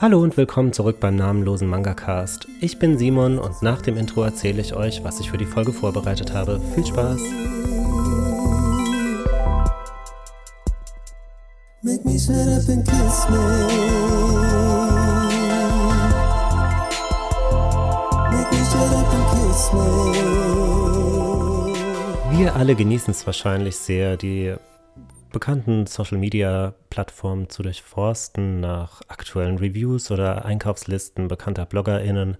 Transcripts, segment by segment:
Hallo und willkommen zurück beim namenlosen Manga-Cast. Ich bin Simon und nach dem Intro erzähle ich euch, was ich für die Folge vorbereitet habe. Viel Spaß! Make me shut up and kiss me. Make me shut up and kiss me. Wir alle genießen es wahrscheinlich sehr, die bekannten Social-Media-Plattformen zu durchforsten nach aktuellen Reviews oder Einkaufslisten bekannter BloggerInnen.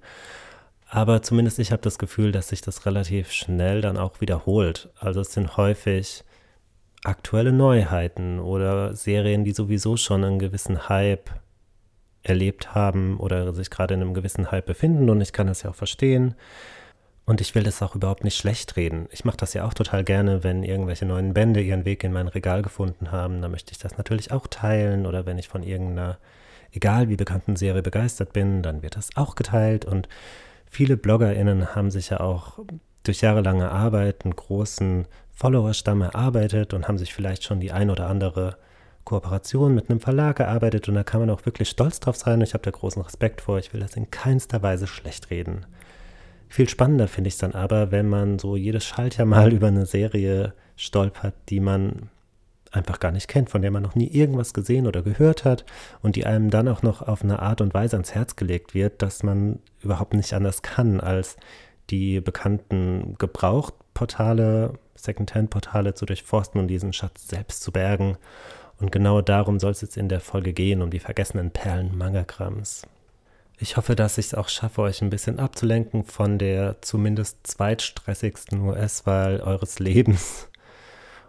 Aber zumindest ich habe das Gefühl, dass sich das relativ schnell dann auch wiederholt. Also es sind häufig aktuelle Neuheiten oder Serien, die sowieso schon einen gewissen Hype erlebt haben oder sich gerade in einem gewissen Hype befinden. Und ich kann das ja auch verstehen. Und ich will das auch überhaupt nicht schlecht reden. Ich mache das ja auch total gerne, wenn irgendwelche neuen Bände ihren Weg in mein Regal gefunden haben. Dann möchte ich das natürlich auch teilen. Oder wenn ich von irgendeiner, egal wie bekannten Serie begeistert bin, dann wird das auch geteilt. Und viele BloggerInnen haben sich ja auch durch jahrelange Arbeit einen großen Followerstamm erarbeitet und haben sich vielleicht schon die ein oder andere Kooperation mit einem Verlag erarbeitet. Und da kann man auch wirklich stolz drauf sein. Ich habe da großen Respekt vor. Ich will das in keinster Weise schlecht reden. Viel spannender finde ich es dann aber, wenn man so jedes Schaltjahr mal über eine Serie stolpert, die man einfach gar nicht kennt, von der man noch nie irgendwas gesehen oder gehört hat und die einem dann auch noch auf eine Art und Weise ans Herz gelegt wird, dass man überhaupt nicht anders kann, als die bekannten Gebrauchtportale, Secondhand-Portale zu durchforsten und diesen Schatz selbst zu bergen. Und genau darum soll es jetzt in der Folge gehen, um die vergessenen Perlen Mangagrams. Ich hoffe, dass ich es auch schaffe, euch ein bisschen abzulenken von der zumindest zweitstressigsten US-Wahl eures Lebens.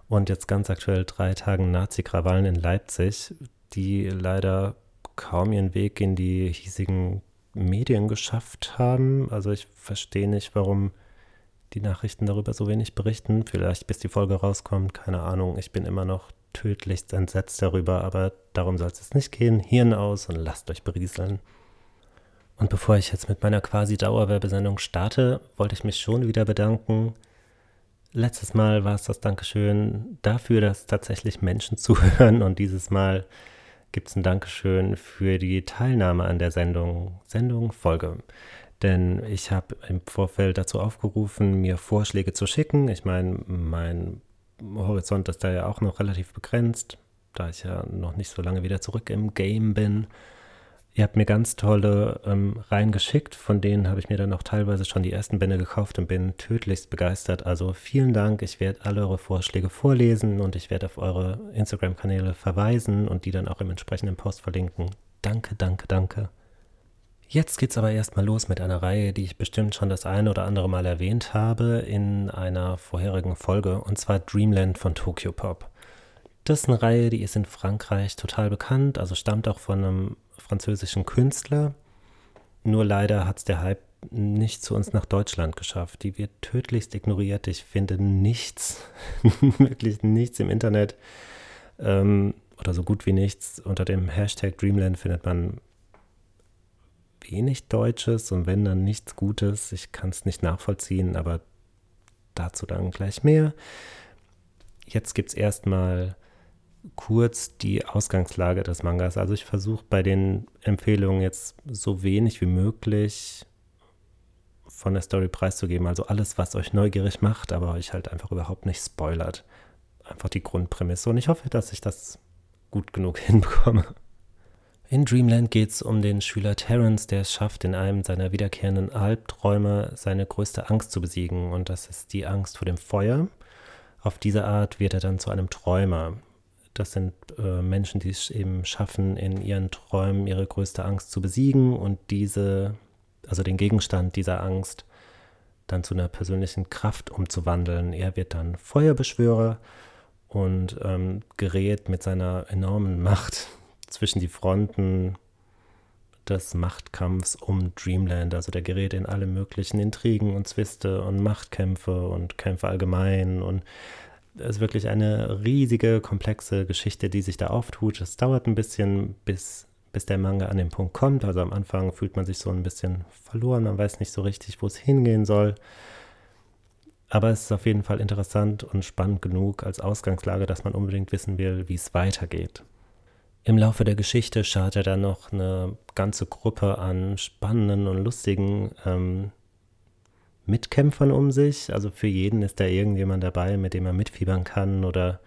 Und jetzt ganz aktuell drei Tagen Nazi-Krawallen in Leipzig, die leider kaum ihren Weg in die hiesigen Medien geschafft haben. Also ich verstehe nicht, warum die Nachrichten darüber so wenig berichten. Vielleicht bis die Folge rauskommt, keine Ahnung. Ich bin immer noch tödlichst entsetzt darüber, aber darum soll es jetzt nicht gehen. Hirn aus und lasst euch berieseln. Und bevor ich jetzt mit meiner quasi Dauerwerbesendung starte, wollte ich mich schon wieder bedanken. Letztes Mal war es das Dankeschön dafür, dass tatsächlich Menschen zuhören und dieses Mal gibt es ein Dankeschön für die Teilnahme an der Sendung, Sendung, Folge. Denn ich habe im Vorfeld dazu aufgerufen, mir Vorschläge zu schicken. Ich meine, mein Horizont ist da ja auch noch relativ begrenzt, da ich ja noch nicht so lange wieder zurück im Game bin. Ihr habt mir ganz tolle ähm, Reihen geschickt, von denen habe ich mir dann auch teilweise schon die ersten Bände gekauft und bin tödlichst begeistert. Also vielen Dank, ich werde alle eure Vorschläge vorlesen und ich werde auf eure Instagram-Kanäle verweisen und die dann auch im entsprechenden Post verlinken. Danke, danke, danke. Jetzt geht's aber erstmal los mit einer Reihe, die ich bestimmt schon das eine oder andere Mal erwähnt habe in einer vorherigen Folge, und zwar Dreamland von Tokyo Pop. Das ist eine Reihe, die ist in Frankreich total bekannt, also stammt auch von einem französischen Künstler. Nur leider hat es der Hype nicht zu uns nach Deutschland geschafft. Die wird tödlichst ignoriert. Ich finde nichts, wirklich nichts im Internet ähm, oder so gut wie nichts. Unter dem Hashtag Dreamland findet man wenig Deutsches und wenn dann nichts Gutes. Ich kann es nicht nachvollziehen, aber dazu dann gleich mehr. Jetzt gibt es erstmal kurz die Ausgangslage des Mangas. Also ich versuche bei den Empfehlungen jetzt so wenig wie möglich von der Story preiszugeben. Also alles, was euch neugierig macht, aber euch halt einfach überhaupt nicht spoilert. Einfach die Grundprämisse. Und ich hoffe, dass ich das gut genug hinbekomme. In Dreamland geht es um den Schüler Terence, der es schafft, in einem seiner wiederkehrenden Albträume seine größte Angst zu besiegen. Und das ist die Angst vor dem Feuer. Auf diese Art wird er dann zu einem Träumer. Das sind äh, Menschen, die es eben schaffen, in ihren Träumen ihre größte Angst zu besiegen und diese, also den Gegenstand dieser Angst, dann zu einer persönlichen Kraft umzuwandeln. Er wird dann Feuerbeschwörer und ähm, gerät mit seiner enormen Macht zwischen die Fronten des Machtkampfs um Dreamland. Also der gerät in alle möglichen Intrigen und Zwiste und Machtkämpfe und Kämpfe allgemein und ist wirklich eine riesige, komplexe Geschichte, die sich da auftut. Es dauert ein bisschen, bis, bis der Manga an den Punkt kommt. Also am Anfang fühlt man sich so ein bisschen verloren, man weiß nicht so richtig, wo es hingehen soll. Aber es ist auf jeden Fall interessant und spannend genug als Ausgangslage, dass man unbedingt wissen will, wie es weitergeht. Im Laufe der Geschichte schart er dann noch eine ganze Gruppe an spannenden und lustigen ähm, Mitkämpfern um sich. Also für jeden ist da irgendjemand dabei, mit dem er mitfiebern kann oder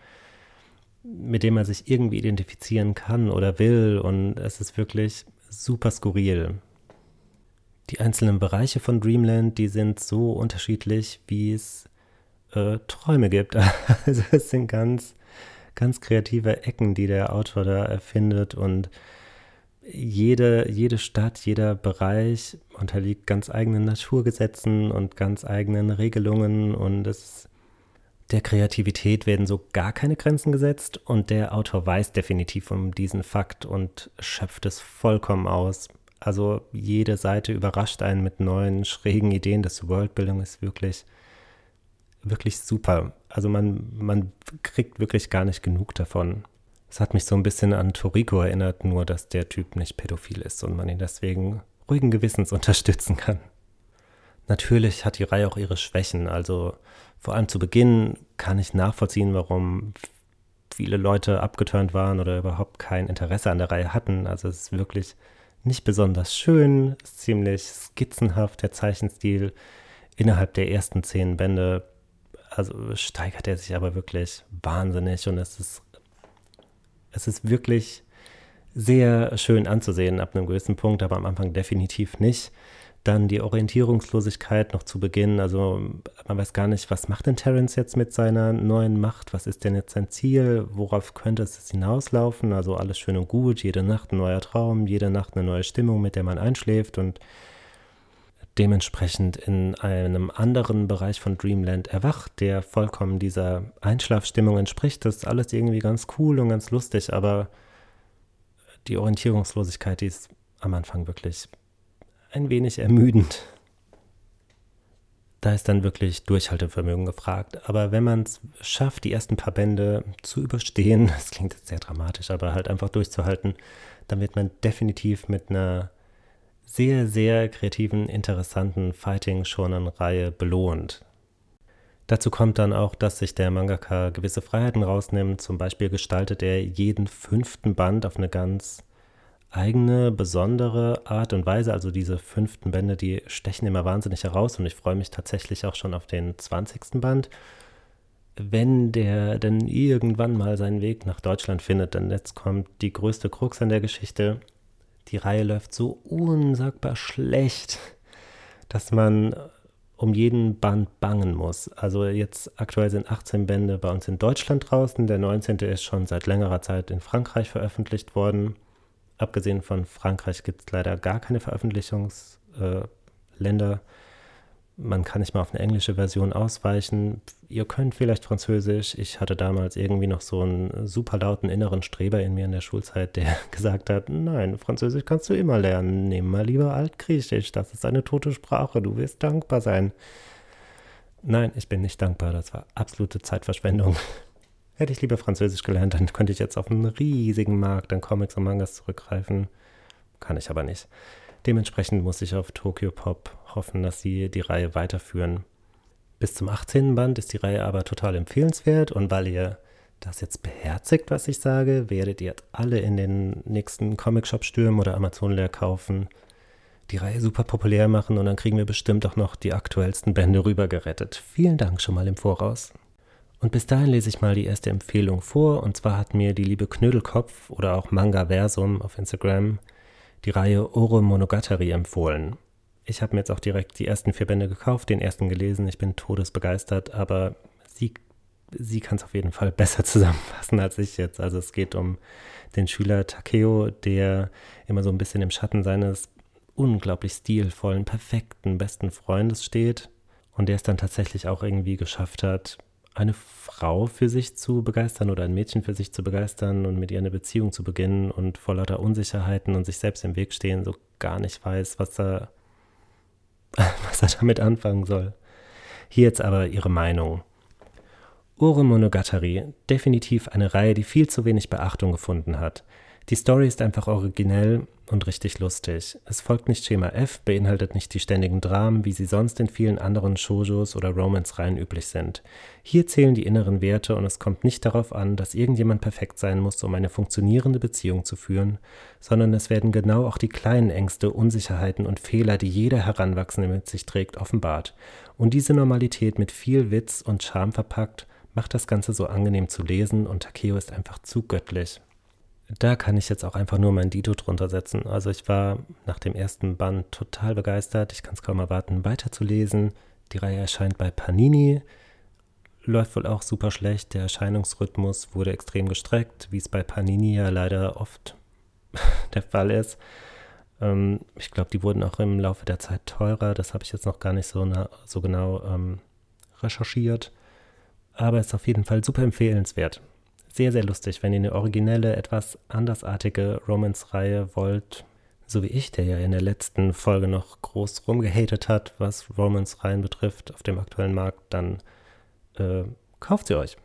mit dem er sich irgendwie identifizieren kann oder will. Und es ist wirklich super skurril. Die einzelnen Bereiche von Dreamland, die sind so unterschiedlich, wie es äh, Träume gibt. Also es sind ganz, ganz kreative Ecken, die der Autor da erfindet und jede, jede Stadt, jeder Bereich unterliegt ganz eigenen Naturgesetzen und ganz eigenen Regelungen und es, der Kreativität werden so gar keine Grenzen gesetzt und der Autor weiß definitiv um diesen Fakt und schöpft es vollkommen aus. Also jede Seite überrascht einen mit neuen, schrägen Ideen. Das Worldbildung ist wirklich, wirklich super. Also man, man kriegt wirklich gar nicht genug davon. Es hat mich so ein bisschen an Toriko erinnert, nur dass der Typ nicht pädophil ist und man ihn deswegen ruhigen Gewissens unterstützen kann. Natürlich hat die Reihe auch ihre Schwächen. Also vor allem zu Beginn kann ich nachvollziehen, warum viele Leute abgeturnt waren oder überhaupt kein Interesse an der Reihe hatten. Also es ist wirklich nicht besonders schön, ziemlich skizzenhaft der Zeichenstil. Innerhalb der ersten zehn Bände, also steigert er sich aber wirklich wahnsinnig und es ist es ist wirklich sehr schön anzusehen ab einem gewissen Punkt, aber am Anfang definitiv nicht. Dann die Orientierungslosigkeit noch zu Beginn. Also man weiß gar nicht, was macht denn Terence jetzt mit seiner neuen Macht? Was ist denn jetzt sein Ziel? Worauf könnte es hinauslaufen? Also alles schön und gut, jede Nacht ein neuer Traum, jede Nacht eine neue Stimmung, mit der man einschläft und dementsprechend in einem anderen Bereich von Dreamland erwacht, der vollkommen dieser Einschlafstimmung entspricht. Das ist alles irgendwie ganz cool und ganz lustig, aber die Orientierungslosigkeit, die ist am Anfang wirklich ein wenig ermüdend. Da ist dann wirklich Durchhaltevermögen gefragt. Aber wenn man es schafft, die ersten paar Bände zu überstehen, das klingt jetzt sehr dramatisch, aber halt einfach durchzuhalten, dann wird man definitiv mit einer sehr, sehr kreativen, interessanten Fighting-Shonen-Reihe belohnt. Dazu kommt dann auch, dass sich der Mangaka gewisse Freiheiten rausnimmt. Zum Beispiel gestaltet er jeden fünften Band auf eine ganz eigene, besondere Art und Weise. Also diese fünften Bände, die stechen immer wahnsinnig heraus und ich freue mich tatsächlich auch schon auf den 20. Band. Wenn der denn irgendwann mal seinen Weg nach Deutschland findet, denn jetzt kommt die größte Krux an der Geschichte die Reihe läuft so unsagbar schlecht, dass man um jeden Band bangen muss. Also jetzt aktuell sind 18 Bände bei uns in Deutschland draußen. Der 19. ist schon seit längerer Zeit in Frankreich veröffentlicht worden. Abgesehen von Frankreich gibt es leider gar keine Veröffentlichungsländer. Äh, man kann nicht mal auf eine englische Version ausweichen. Ihr könnt vielleicht Französisch. Ich hatte damals irgendwie noch so einen super lauten inneren Streber in mir in der Schulzeit, der gesagt hat, nein, Französisch kannst du immer lernen. Nimm mal lieber Altgriechisch, das ist eine tote Sprache, du wirst dankbar sein. Nein, ich bin nicht dankbar, das war absolute Zeitverschwendung. Hätte ich lieber Französisch gelernt, dann könnte ich jetzt auf einen riesigen Markt an Comics und Mangas zurückgreifen. Kann ich aber nicht. Dementsprechend muss ich auf Tokyo Pop hoffen, dass sie die Reihe weiterführen. Bis zum 18. Band ist die Reihe aber total empfehlenswert und weil ihr das jetzt beherzigt, was ich sage, werdet ihr alle in den nächsten Comic-Shop stürmen oder Amazon leer kaufen, die Reihe super populär machen und dann kriegen wir bestimmt auch noch die aktuellsten Bände rübergerettet. Vielen Dank schon mal im Voraus. Und bis dahin lese ich mal die erste Empfehlung vor und zwar hat mir die liebe Knödelkopf oder auch Manga Versum auf Instagram die Reihe Oro Monogatari empfohlen. Ich habe mir jetzt auch direkt die ersten vier Bände gekauft, den ersten gelesen. Ich bin todesbegeistert, aber sie, sie kann es auf jeden Fall besser zusammenfassen als ich jetzt. Also es geht um den Schüler Takeo, der immer so ein bisschen im Schatten seines unglaublich stilvollen, perfekten, besten Freundes steht und der es dann tatsächlich auch irgendwie geschafft hat, eine Frau für sich zu begeistern oder ein Mädchen für sich zu begeistern und mit ihr eine Beziehung zu beginnen und vor lauter Unsicherheiten und sich selbst im Weg stehen, so gar nicht weiß, was er, was er damit anfangen soll. Hier jetzt aber ihre Meinung. Ure Monogatari, definitiv eine Reihe, die viel zu wenig Beachtung gefunden hat. Die Story ist einfach originell und richtig lustig. Es folgt nicht Schema F, beinhaltet nicht die ständigen Dramen, wie sie sonst in vielen anderen Shoujos oder Romance-Reihen üblich sind. Hier zählen die inneren Werte und es kommt nicht darauf an, dass irgendjemand perfekt sein muss, um eine funktionierende Beziehung zu führen, sondern es werden genau auch die kleinen Ängste, Unsicherheiten und Fehler, die jeder Heranwachsende mit sich trägt, offenbart. Und diese Normalität mit viel Witz und Charme verpackt, macht das Ganze so angenehm zu lesen und Takeo ist einfach zu göttlich da kann ich jetzt auch einfach nur mein Dito drunter setzen. Also ich war nach dem ersten Band total begeistert. Ich kann es kaum erwarten, weiterzulesen. Die Reihe erscheint bei Panini. Läuft wohl auch super schlecht. Der Erscheinungsrhythmus wurde extrem gestreckt, wie es bei Panini ja leider oft der Fall ist. Ähm, ich glaube, die wurden auch im Laufe der Zeit teurer. Das habe ich jetzt noch gar nicht so, so genau ähm, recherchiert. Aber ist auf jeden Fall super empfehlenswert sehr, sehr lustig, wenn ihr eine originelle, etwas andersartige Romance-Reihe wollt. So wie ich, der ja in der letzten Folge noch groß rumgehatet hat, was Romance-Reihen betrifft auf dem aktuellen Markt, dann äh, kauft sie euch.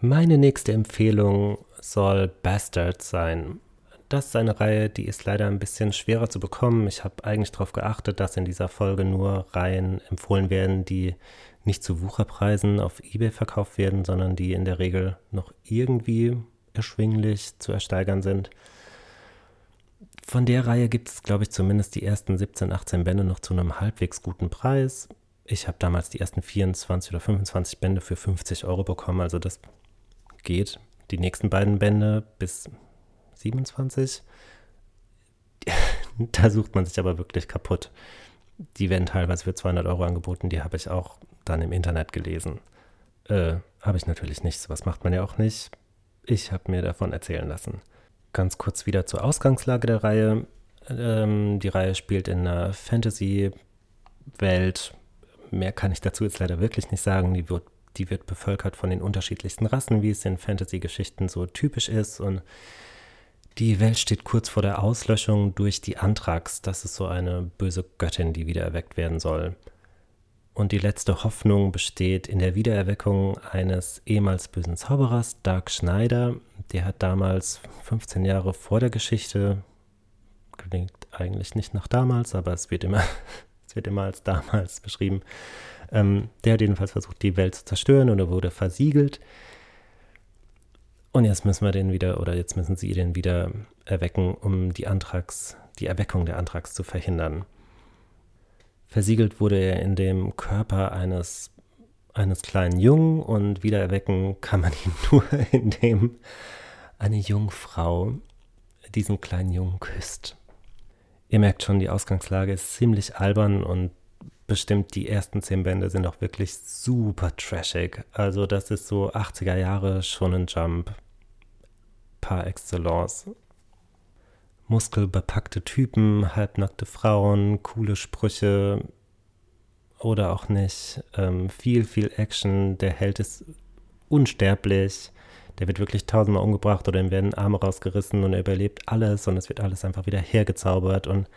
Meine nächste Empfehlung soll Bastards sein. Das ist eine Reihe, die ist leider ein bisschen schwerer zu bekommen. Ich habe eigentlich darauf geachtet, dass in dieser Folge nur Reihen empfohlen werden, die nicht zu Wucherpreisen auf eBay verkauft werden, sondern die in der Regel noch irgendwie erschwinglich zu ersteigern sind. Von der Reihe gibt es, glaube ich, zumindest die ersten 17, 18 Bände noch zu einem halbwegs guten Preis. Ich habe damals die ersten 24 oder 25 Bände für 50 Euro bekommen, also das geht. Die nächsten beiden Bände bis 27, da sucht man sich aber wirklich kaputt. Die werden teilweise für 200 Euro angeboten, die habe ich auch dann im Internet gelesen. Äh, habe ich natürlich nicht, sowas macht man ja auch nicht. Ich habe mir davon erzählen lassen. Ganz kurz wieder zur Ausgangslage der Reihe. Ähm, die Reihe spielt in einer Fantasy-Welt. Mehr kann ich dazu jetzt leider wirklich nicht sagen. Die wird, die wird bevölkert von den unterschiedlichsten Rassen, wie es in Fantasy-Geschichten so typisch ist. Und die Welt steht kurz vor der Auslöschung durch die Anthrax. Das ist so eine böse Göttin, die wieder erweckt werden soll. Und die letzte Hoffnung besteht in der Wiedererweckung eines ehemals bösen Zauberers, Dark Schneider. Der hat damals 15 Jahre vor der Geschichte, klingt eigentlich nicht nach damals, aber es wird immer, es wird immer als damals beschrieben. Ähm, der hat jedenfalls versucht, die Welt zu zerstören und er wurde versiegelt. Und jetzt müssen wir den wieder, oder jetzt müssen sie den wieder erwecken, um die Antrags, die Erweckung der Antrags zu verhindern. Versiegelt wurde er in dem Körper eines, eines kleinen Jungen und wiedererwecken kann man ihn nur, indem eine Jungfrau diesen kleinen Jungen küsst. Ihr merkt schon, die Ausgangslage ist ziemlich albern und bestimmt die ersten zehn Bände sind auch wirklich super trashig. Also das ist so 80er Jahre schon ein Jump par excellence muskelbepackte Typen, halbnackte Frauen, coole Sprüche oder auch nicht. Ähm, viel, viel Action. Der Held ist unsterblich. Der wird wirklich tausendmal umgebracht oder ihm werden Arme rausgerissen und er überlebt alles und es wird alles einfach wieder hergezaubert und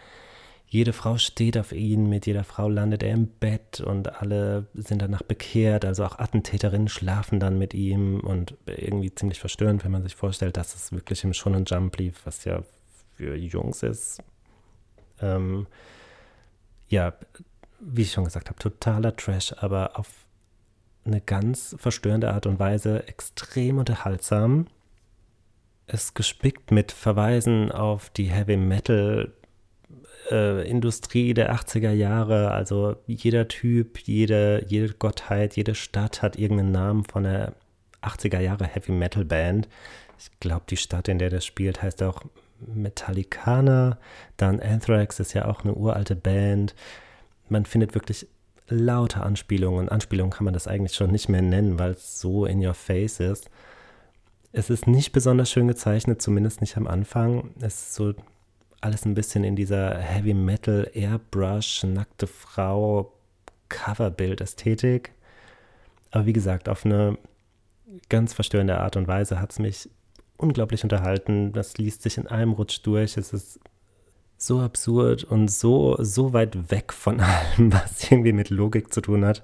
jede Frau steht auf ihn, mit jeder Frau landet er im Bett und alle sind danach bekehrt, also auch Attentäterinnen schlafen dann mit ihm und irgendwie ziemlich verstörend, wenn man sich vorstellt, dass es wirklich im Shonen Jump lief, was ja für Jungs ist. Ähm, ja, wie ich schon gesagt habe, totaler Trash, aber auf eine ganz verstörende Art und Weise extrem unterhaltsam. Es gespickt mit Verweisen auf die Heavy Metal äh, Industrie der 80er Jahre. Also jeder Typ, jede, jede Gottheit, jede Stadt hat irgendeinen Namen von einer 80er Jahre Heavy Metal Band. Ich glaube, die Stadt, in der das spielt, heißt auch Metallicana, dann Anthrax ist ja auch eine uralte Band. Man findet wirklich lauter Anspielungen. Anspielungen kann man das eigentlich schon nicht mehr nennen, weil es so in your face ist. Es ist nicht besonders schön gezeichnet, zumindest nicht am Anfang. Es ist so alles ein bisschen in dieser Heavy Metal, Airbrush, nackte Frau, Coverbild-Ästhetik. Aber wie gesagt, auf eine ganz verstörende Art und Weise hat es mich unglaublich unterhalten. Das liest sich in einem Rutsch durch. Es ist so absurd und so, so weit weg von allem, was irgendwie mit Logik zu tun hat,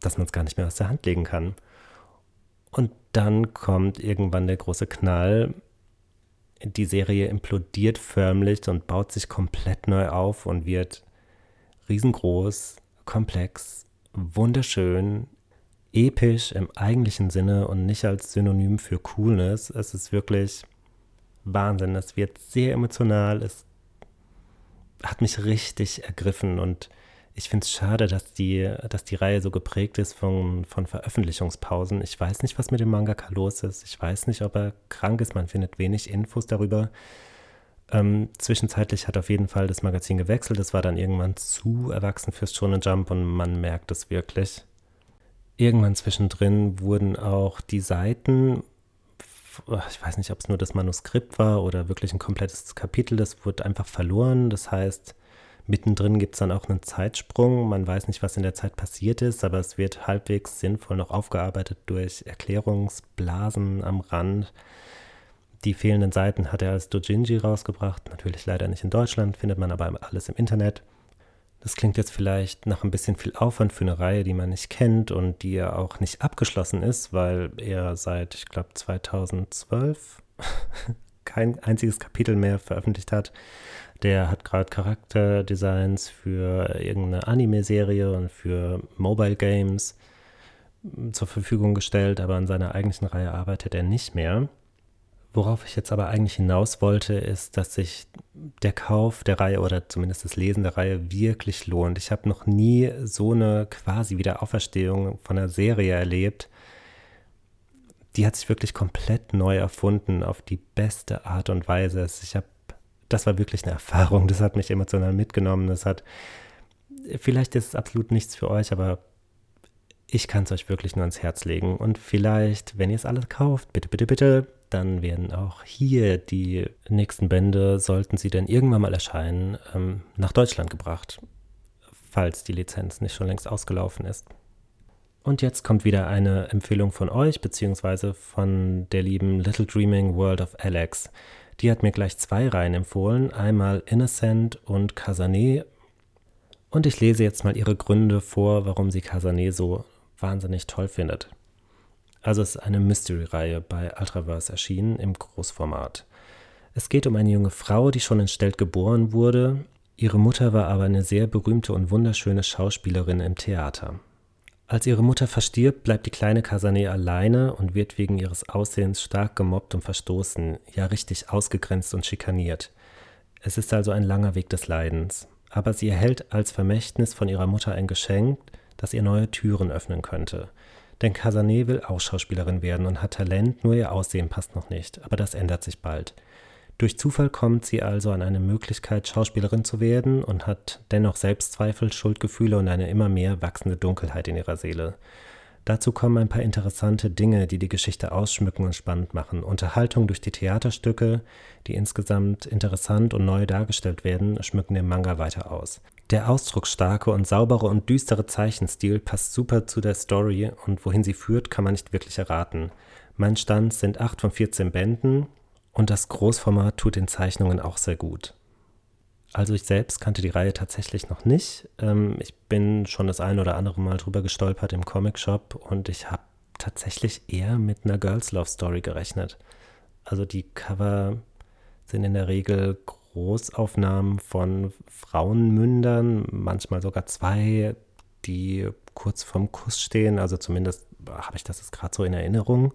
dass man es gar nicht mehr aus der Hand legen kann. Und dann kommt irgendwann der große Knall. die Serie implodiert förmlich und baut sich komplett neu auf und wird riesengroß, komplex, wunderschön, episch im eigentlichen Sinne und nicht als Synonym für Coolness. Es ist wirklich Wahnsinn. Es wird sehr emotional. Es hat mich richtig ergriffen und ich finde es schade, dass die, dass die Reihe so geprägt ist von, von Veröffentlichungspausen. Ich weiß nicht, was mit dem Mangaka los ist. Ich weiß nicht, ob er krank ist. Man findet wenig Infos darüber. Ähm, zwischenzeitlich hat auf jeden Fall das Magazin gewechselt. Es war dann irgendwann zu erwachsen fürs Shonen Jump und man merkt es wirklich. Irgendwann zwischendrin wurden auch die Seiten, ich weiß nicht, ob es nur das Manuskript war oder wirklich ein komplettes Kapitel, das wurde einfach verloren. Das heißt, mittendrin gibt es dann auch einen Zeitsprung. Man weiß nicht, was in der Zeit passiert ist, aber es wird halbwegs sinnvoll noch aufgearbeitet durch Erklärungsblasen am Rand. Die fehlenden Seiten hat er als Dojinji rausgebracht. Natürlich leider nicht in Deutschland, findet man aber alles im Internet. Das klingt jetzt vielleicht nach ein bisschen viel Aufwand für eine Reihe, die man nicht kennt und die ja auch nicht abgeschlossen ist, weil er seit, ich glaube, 2012 kein einziges Kapitel mehr veröffentlicht hat. Der hat gerade Charakterdesigns für irgendeine Anime-Serie und für Mobile Games zur Verfügung gestellt, aber an seiner eigentlichen Reihe arbeitet er nicht mehr. Worauf ich jetzt aber eigentlich hinaus wollte, ist, dass sich der Kauf der Reihe oder zumindest das Lesen der Reihe wirklich lohnt. Ich habe noch nie so eine quasi Wiederauferstehung von einer Serie erlebt. Die hat sich wirklich komplett neu erfunden auf die beste Art und Weise. Ich habe, das war wirklich eine Erfahrung. Das hat mich emotional mitgenommen. Das hat, vielleicht ist es absolut nichts für euch, aber ich kann es euch wirklich nur ans Herz legen. Und vielleicht, wenn ihr es alles kauft, bitte, bitte, bitte dann werden auch hier die nächsten Bände, sollten sie denn irgendwann mal erscheinen, ähm, nach Deutschland gebracht, falls die Lizenz nicht schon längst ausgelaufen ist. Und jetzt kommt wieder eine Empfehlung von euch, beziehungsweise von der lieben Little Dreaming World of Alex. Die hat mir gleich zwei Reihen empfohlen, einmal Innocent und Casanet. Und ich lese jetzt mal ihre Gründe vor, warum sie Casanet so wahnsinnig toll findet. Also ist eine Mystery-Reihe bei Ultraverse erschienen im Großformat. Es geht um eine junge Frau, die schon entstellt geboren wurde. Ihre Mutter war aber eine sehr berühmte und wunderschöne Schauspielerin im Theater. Als ihre Mutter verstirbt, bleibt die kleine Kasane alleine und wird wegen ihres Aussehens stark gemobbt und verstoßen, ja richtig ausgegrenzt und schikaniert. Es ist also ein langer Weg des Leidens. Aber sie erhält als Vermächtnis von ihrer Mutter ein Geschenk, das ihr neue Türen öffnen könnte. Denn Casanet will auch Schauspielerin werden und hat Talent, nur ihr Aussehen passt noch nicht. Aber das ändert sich bald. Durch Zufall kommt sie also an eine Möglichkeit, Schauspielerin zu werden und hat dennoch Selbstzweifel, Schuldgefühle und eine immer mehr wachsende Dunkelheit in ihrer Seele. Dazu kommen ein paar interessante Dinge, die die Geschichte ausschmücken und spannend machen. Unterhaltung durch die Theaterstücke, die insgesamt interessant und neu dargestellt werden, schmücken den Manga weiter aus. Der ausdrucksstarke und saubere und düstere Zeichenstil passt super zu der Story und wohin sie führt, kann man nicht wirklich erraten. Mein Stand sind 8 von 14 Bänden und das Großformat tut den Zeichnungen auch sehr gut. Also ich selbst kannte die Reihe tatsächlich noch nicht. Ähm, ich bin schon das ein oder andere Mal drüber gestolpert im Comic-Shop und ich habe tatsächlich eher mit einer Girls Love Story gerechnet. Also die Cover sind in der Regel Großaufnahmen von Frauenmündern, manchmal sogar zwei, die kurz vorm Kuss stehen. Also zumindest habe ich das jetzt gerade so in Erinnerung.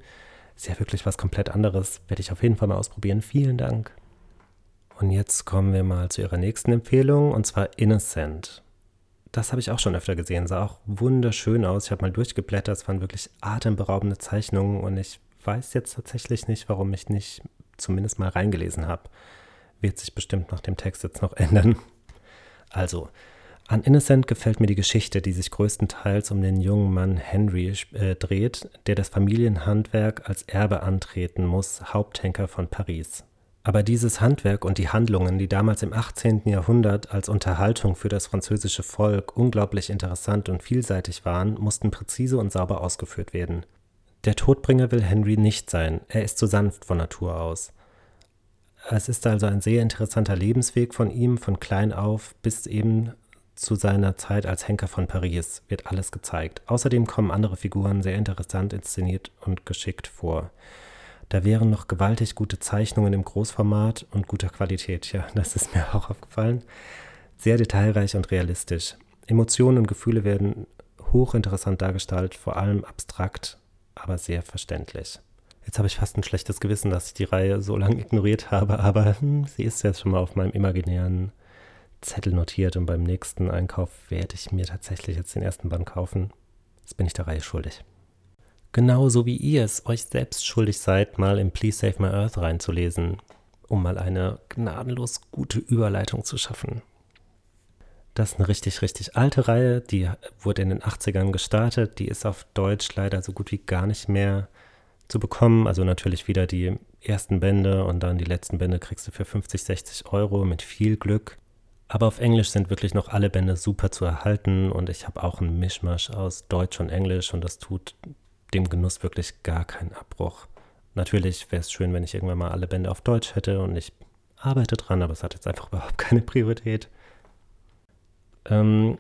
Ist ja wirklich was komplett anderes. Werde ich auf jeden Fall mal ausprobieren. Vielen Dank. Und jetzt kommen wir mal zu ihrer nächsten Empfehlung, und zwar Innocent. Das habe ich auch schon öfter gesehen, sah auch wunderschön aus. Ich habe mal durchgeblättert, es waren wirklich atemberaubende Zeichnungen und ich weiß jetzt tatsächlich nicht, warum ich nicht zumindest mal reingelesen habe wird sich bestimmt nach dem Text jetzt noch ändern. Also, an Innocent gefällt mir die Geschichte, die sich größtenteils um den jungen Mann Henry äh, dreht, der das Familienhandwerk als Erbe antreten muss, Haupthenker von Paris. Aber dieses Handwerk und die Handlungen, die damals im 18. Jahrhundert als Unterhaltung für das französische Volk unglaublich interessant und vielseitig waren, mussten präzise und sauber ausgeführt werden. Der Todbringer will Henry nicht sein, er ist zu sanft von Natur aus. Es ist also ein sehr interessanter Lebensweg von ihm, von klein auf bis eben zu seiner Zeit als Henker von Paris wird alles gezeigt. Außerdem kommen andere Figuren sehr interessant inszeniert und geschickt vor. Da wären noch gewaltig gute Zeichnungen im Großformat und guter Qualität. Ja, das ist mir auch aufgefallen. Sehr detailreich und realistisch. Emotionen und Gefühle werden hochinteressant dargestellt, vor allem abstrakt, aber sehr verständlich. Jetzt habe ich fast ein schlechtes Gewissen, dass ich die Reihe so lange ignoriert habe, aber hm, sie ist jetzt schon mal auf meinem imaginären Zettel notiert und beim nächsten Einkauf werde ich mir tatsächlich jetzt den ersten Band kaufen. Jetzt bin ich der Reihe schuldig. Genauso wie ihr es euch selbst schuldig seid, mal in Please Save My Earth reinzulesen, um mal eine gnadenlos gute Überleitung zu schaffen. Das ist eine richtig, richtig alte Reihe, die wurde in den 80ern gestartet, die ist auf Deutsch leider so gut wie gar nicht mehr zu bekommen. Also natürlich wieder die ersten Bände und dann die letzten Bände kriegst du für 50, 60 Euro mit viel Glück. Aber auf Englisch sind wirklich noch alle Bände super zu erhalten und ich habe auch einen Mischmasch aus Deutsch und Englisch und das tut dem Genuss wirklich gar keinen Abbruch. Natürlich wäre es schön, wenn ich irgendwann mal alle Bände auf Deutsch hätte und ich arbeite dran, aber es hat jetzt einfach überhaupt keine Priorität. Ähm,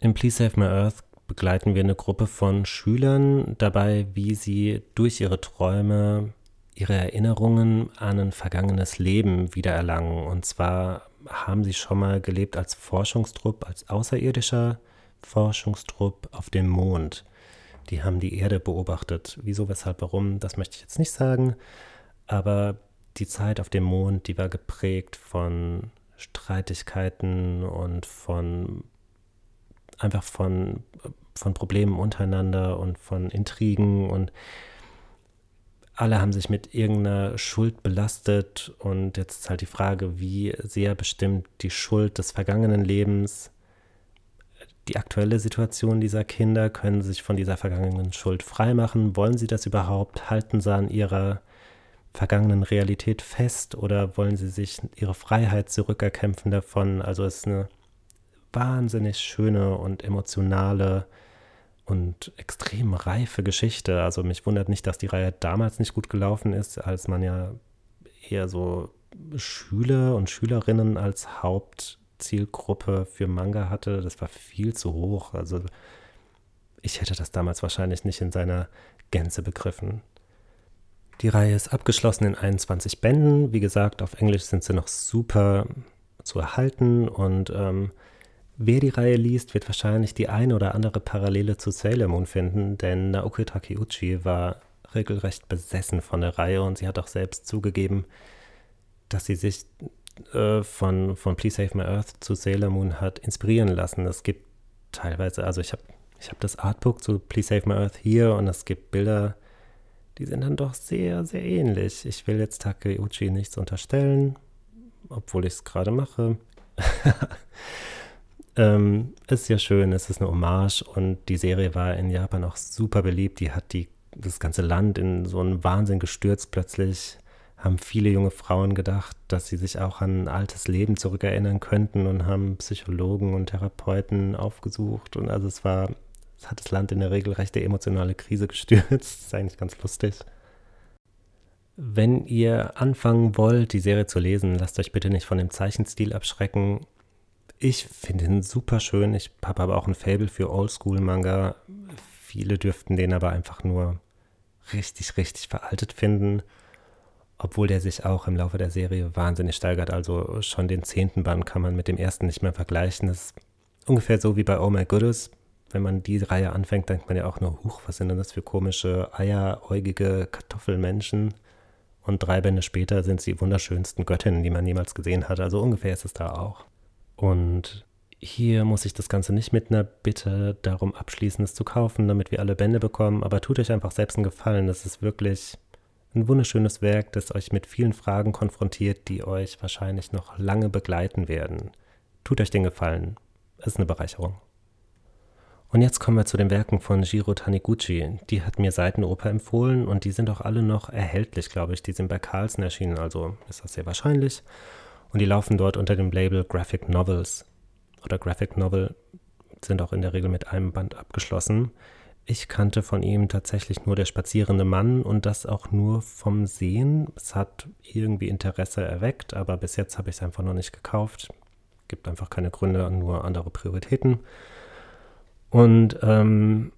Im Please Save My Earth begleiten wir eine Gruppe von Schülern dabei, wie sie durch ihre Träume ihre Erinnerungen an ein vergangenes Leben wiedererlangen. Und zwar haben sie schon mal gelebt als Forschungstrupp, als außerirdischer Forschungstrupp auf dem Mond. Die haben die Erde beobachtet. Wieso, weshalb, warum, das möchte ich jetzt nicht sagen. Aber die Zeit auf dem Mond, die war geprägt von Streitigkeiten und von einfach von, von Problemen untereinander und von Intrigen und alle haben sich mit irgendeiner Schuld belastet. Und jetzt ist halt die Frage, wie sehr bestimmt die Schuld des vergangenen Lebens die aktuelle Situation dieser Kinder, können sie sich von dieser vergangenen Schuld freimachen, wollen sie das überhaupt, halten sie an ihrer vergangenen Realität fest? Oder wollen sie sich ihre Freiheit zurückerkämpfen davon? Also es ist eine wahnsinnig schöne und emotionale und extrem reife Geschichte. Also mich wundert nicht, dass die Reihe damals nicht gut gelaufen ist, als man ja eher so Schüler und Schülerinnen als Hauptzielgruppe für Manga hatte. Das war viel zu hoch. Also ich hätte das damals wahrscheinlich nicht in seiner Gänze begriffen. Die Reihe ist abgeschlossen in 21 Bänden. Wie gesagt, auf Englisch sind sie noch super zu erhalten und ähm, wer die Reihe liest, wird wahrscheinlich die eine oder andere Parallele zu Sailor Moon finden, denn Naoki Takeuchi war regelrecht besessen von der Reihe und sie hat auch selbst zugegeben, dass sie sich äh, von, von Please Save My Earth zu Sailor Moon hat inspirieren lassen. Es gibt teilweise, also ich habe ich hab das Artbook zu Please Save My Earth hier und es gibt Bilder, die sind dann doch sehr, sehr ähnlich. Ich will jetzt Takeuchi nichts unterstellen, obwohl ich es gerade mache. ähm, ist ja schön, es ist eine Hommage und die Serie war in Japan auch super beliebt. Die hat die, das ganze Land in so einen Wahnsinn gestürzt. Plötzlich haben viele junge Frauen gedacht, dass sie sich auch an ein altes Leben zurückerinnern könnten und haben Psychologen und Therapeuten aufgesucht. Und also es war das hat das Land in der Regel recht emotionale Krise gestürzt. Das ist eigentlich ganz lustig. Wenn ihr anfangen wollt, die Serie zu lesen, lasst euch bitte nicht von dem Zeichenstil abschrecken. Ich finde ihn super schön. Ich habe aber auch ein Fable für Oldschool-Manga. Viele dürften den aber einfach nur richtig, richtig veraltet finden. Obwohl der sich auch im Laufe der Serie wahnsinnig steigert. Also schon den zehnten Band kann man mit dem ersten nicht mehr vergleichen. Das ist ungefähr so wie bei Oh My Goodness wenn man die Reihe anfängt, denkt man ja auch nur, huch, was sind denn das für komische, eieräugige Kartoffelmenschen? Und drei Bände später sind sie die wunderschönsten Göttinnen, die man jemals gesehen hat. Also ungefähr ist es da auch. Und hier muss ich das Ganze nicht mit einer Bitte darum abschließen, es zu kaufen, damit wir alle Bände bekommen. Aber tut euch einfach selbst einen Gefallen. Das ist wirklich ein wunderschönes Werk, das euch mit vielen Fragen konfrontiert, die euch wahrscheinlich noch lange begleiten werden. Tut euch den Gefallen. Es ist eine Bereicherung. Und jetzt kommen wir zu den Werken von Jiro Taniguchi. Die hat mir Seitenoper empfohlen und die sind auch alle noch erhältlich, glaube ich. Die sind bei Carlsen erschienen, also ist das sehr wahrscheinlich. Und die laufen dort unter dem Label Graphic Novels. Oder Graphic Novel sind auch in der Regel mit einem Band abgeschlossen. Ich kannte von ihm tatsächlich nur Der spazierende Mann und das auch nur vom Sehen. Es hat irgendwie Interesse erweckt, aber bis jetzt habe ich es einfach noch nicht gekauft. Gibt einfach keine Gründe, nur andere Prioritäten. Und ähm,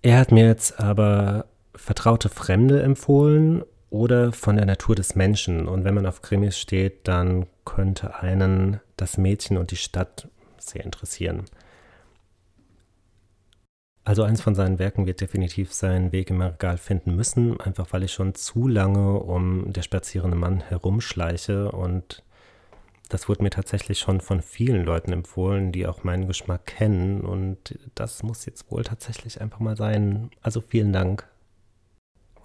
er hat mir jetzt aber Vertraute Fremde empfohlen oder von der Natur des Menschen. Und wenn man auf Krimis steht, dann könnte einen das Mädchen und die Stadt sehr interessieren. Also eins von seinen Werken wird definitiv seinen Weg im Regal finden müssen, einfach weil ich schon zu lange um der spazierende Mann herumschleiche und das wurde mir tatsächlich schon von vielen Leuten empfohlen, die auch meinen Geschmack kennen und das muss jetzt wohl tatsächlich einfach mal sein. Also vielen Dank.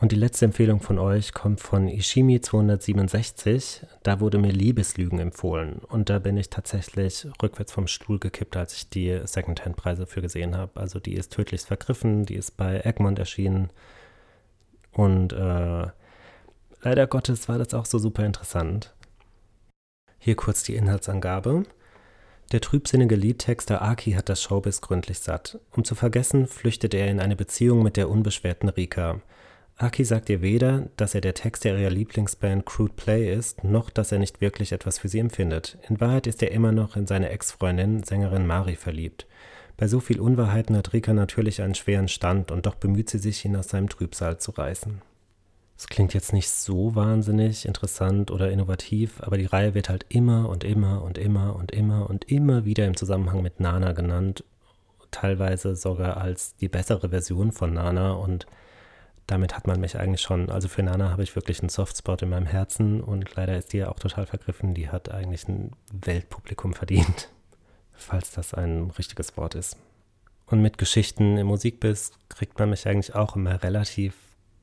Und die letzte Empfehlung von euch kommt von Ishimi 267. Da wurde mir Liebeslügen empfohlen. Und da bin ich tatsächlich rückwärts vom Stuhl gekippt, als ich die Secondhand-Preise für gesehen habe. Also die ist tödlichst vergriffen, die ist bei Egmont erschienen. Und äh, leider Gottes war das auch so super interessant. Hier kurz die Inhaltsangabe. Der trübsinnige Liedtexter Aki hat das Showbiz gründlich satt. Um zu vergessen, flüchtet er in eine Beziehung mit der unbeschwerten Rika. Aki sagt ihr weder, dass er der Texter ihrer Lieblingsband Crude Play ist, noch dass er nicht wirklich etwas für sie empfindet. In Wahrheit ist er immer noch in seine Ex-Freundin, Sängerin Mari, verliebt. Bei so viel Unwahrheiten hat Rika natürlich einen schweren Stand und doch bemüht sie sich, ihn aus seinem Trübsal zu reißen. Es klingt jetzt nicht so wahnsinnig interessant oder innovativ, aber die Reihe wird halt immer und immer und immer und immer und immer wieder im Zusammenhang mit Nana genannt, teilweise sogar als die bessere Version von Nana und damit hat man mich eigentlich schon, also für Nana habe ich wirklich einen Softspot in meinem Herzen und leider ist die ja auch total vergriffen. Die hat eigentlich ein Weltpublikum verdient, falls das ein richtiges Wort ist. Und mit Geschichten im Musikbiss kriegt man mich eigentlich auch immer relativ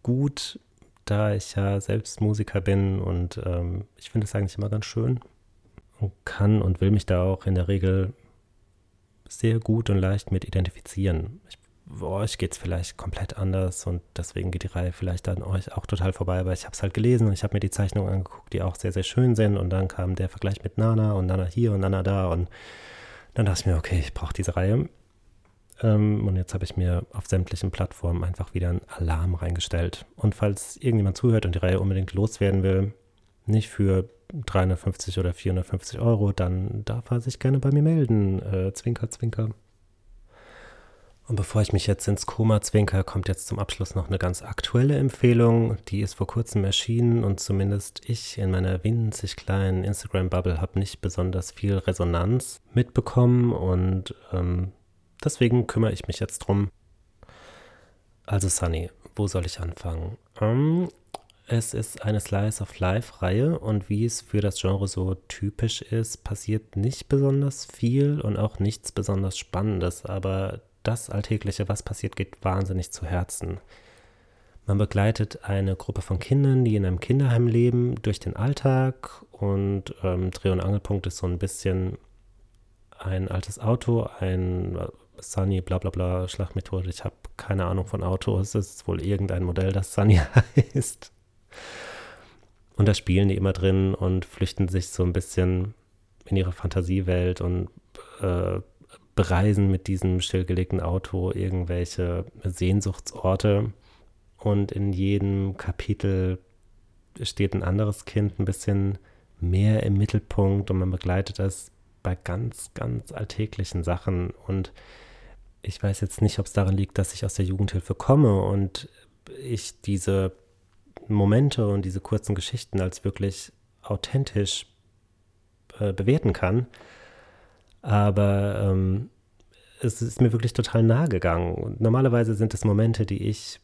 gut, da ich ja selbst Musiker bin und ähm, ich finde es eigentlich immer ganz schön und kann und will mich da auch in der Regel sehr gut und leicht mit identifizieren. Ich euch geht es vielleicht komplett anders und deswegen geht die Reihe vielleicht an euch auch total vorbei, aber ich habe es halt gelesen und ich habe mir die Zeichnungen angeguckt, die auch sehr, sehr schön sind und dann kam der Vergleich mit Nana und Nana hier und Nana da und dann dachte ich mir, okay, ich brauche diese Reihe. Ähm, und jetzt habe ich mir auf sämtlichen Plattformen einfach wieder einen Alarm reingestellt. Und falls irgendjemand zuhört und die Reihe unbedingt loswerden will, nicht für 350 oder 450 Euro, dann darf er sich gerne bei mir melden. Äh, zwinker, zwinker. Und bevor ich mich jetzt ins Koma zwinker, kommt jetzt zum Abschluss noch eine ganz aktuelle Empfehlung. Die ist vor kurzem erschienen und zumindest ich in meiner winzig kleinen Instagram-Bubble habe nicht besonders viel Resonanz mitbekommen und ähm, deswegen kümmere ich mich jetzt drum. Also Sunny, wo soll ich anfangen? Ähm, es ist eine Slice of Life-Reihe und wie es für das Genre so typisch ist, passiert nicht besonders viel und auch nichts besonders Spannendes, aber das Alltägliche, was passiert, geht wahnsinnig zu Herzen. Man begleitet eine Gruppe von Kindern, die in einem Kinderheim leben, durch den Alltag und ähm, Dreh- und Angelpunkt ist so ein bisschen ein altes Auto, ein äh, Sunny, bla bla bla, Schlagmethode. Ich habe keine Ahnung von Autos. Es ist wohl irgendein Modell, das Sunny heißt. Und da spielen die immer drin und flüchten sich so ein bisschen in ihre Fantasiewelt und äh, bereisen mit diesem stillgelegten Auto irgendwelche Sehnsuchtsorte und in jedem Kapitel steht ein anderes Kind ein bisschen mehr im Mittelpunkt und man begleitet das bei ganz, ganz alltäglichen Sachen und ich weiß jetzt nicht, ob es daran liegt, dass ich aus der Jugendhilfe komme und ich diese Momente und diese kurzen Geschichten als wirklich authentisch äh, bewerten kann. Aber ähm, es ist mir wirklich total nahe gegangen. Normalerweise sind es Momente, die ich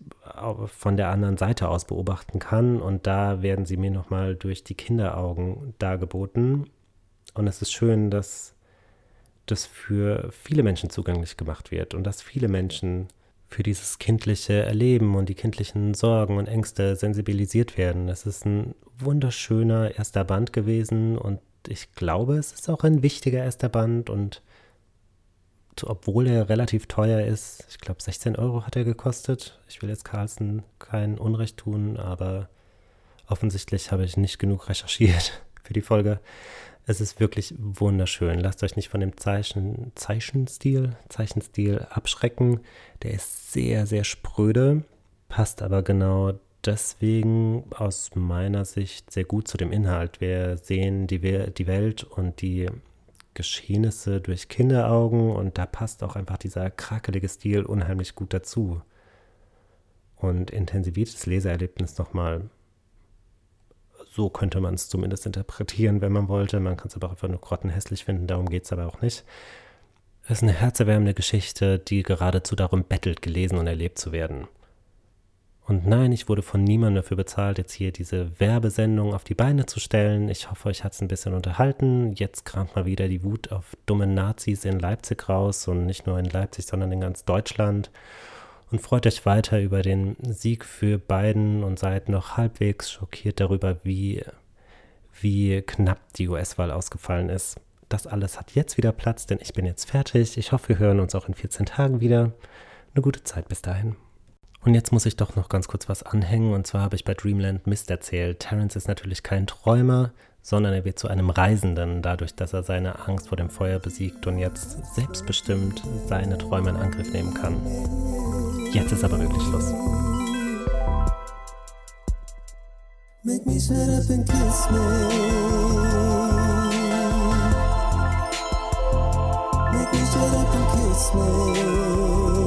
von der anderen Seite aus beobachten kann. Und da werden sie mir nochmal durch die Kinderaugen dargeboten. Und es ist schön, dass das für viele Menschen zugänglich gemacht wird und dass viele Menschen für dieses kindliche Erleben und die kindlichen Sorgen und Ängste sensibilisiert werden. Es ist ein wunderschöner erster Band gewesen und ich glaube, es ist auch ein wichtiger erster Band und obwohl er relativ teuer ist, ich glaube 16 Euro hat er gekostet. Ich will jetzt Carlsen kein Unrecht tun, aber offensichtlich habe ich nicht genug recherchiert für die Folge. Es ist wirklich wunderschön. Lasst euch nicht von dem Zeichen, Zeichenstil, Zeichenstil abschrecken. Der ist sehr, sehr spröde, passt aber genau deswegen aus meiner Sicht sehr gut zu dem Inhalt. Wir sehen die, die Welt und die Geschehnisse durch Kinderaugen und da passt auch einfach dieser krakelige Stil unheimlich gut dazu und intensiviert das Leseerlebnis nochmal So könnte man es zumindest interpretieren, wenn man wollte. Man kann es aber auch einfach nur grottenhässlich finden, darum geht es aber auch nicht. Es ist eine herzerwärmende Geschichte, die geradezu darum bettelt, gelesen und erlebt zu werden. Und nein, ich wurde von niemandem dafür bezahlt, jetzt hier diese Werbesendung auf die Beine zu stellen. Ich hoffe, euch hat es ein bisschen unterhalten. Jetzt kramt mal wieder die Wut auf dumme Nazis in Leipzig raus und nicht nur in Leipzig, sondern in ganz Deutschland. Und freut euch weiter über den Sieg für Biden und seid noch halbwegs schockiert darüber, wie, wie knapp die US-Wahl ausgefallen ist. Das alles hat jetzt wieder Platz, denn ich bin jetzt fertig. Ich hoffe, wir hören uns auch in 14 Tagen wieder. Eine gute Zeit bis dahin. Und jetzt muss ich doch noch ganz kurz was anhängen. Und zwar habe ich bei Dreamland Mist erzählt. Terence ist natürlich kein Träumer, sondern er wird zu einem Reisenden, dadurch, dass er seine Angst vor dem Feuer besiegt und jetzt selbstbestimmt seine Träume in Angriff nehmen kann. Jetzt ist aber wirklich Schluss. Make me shut up and kiss me. Make me shut up and kiss me.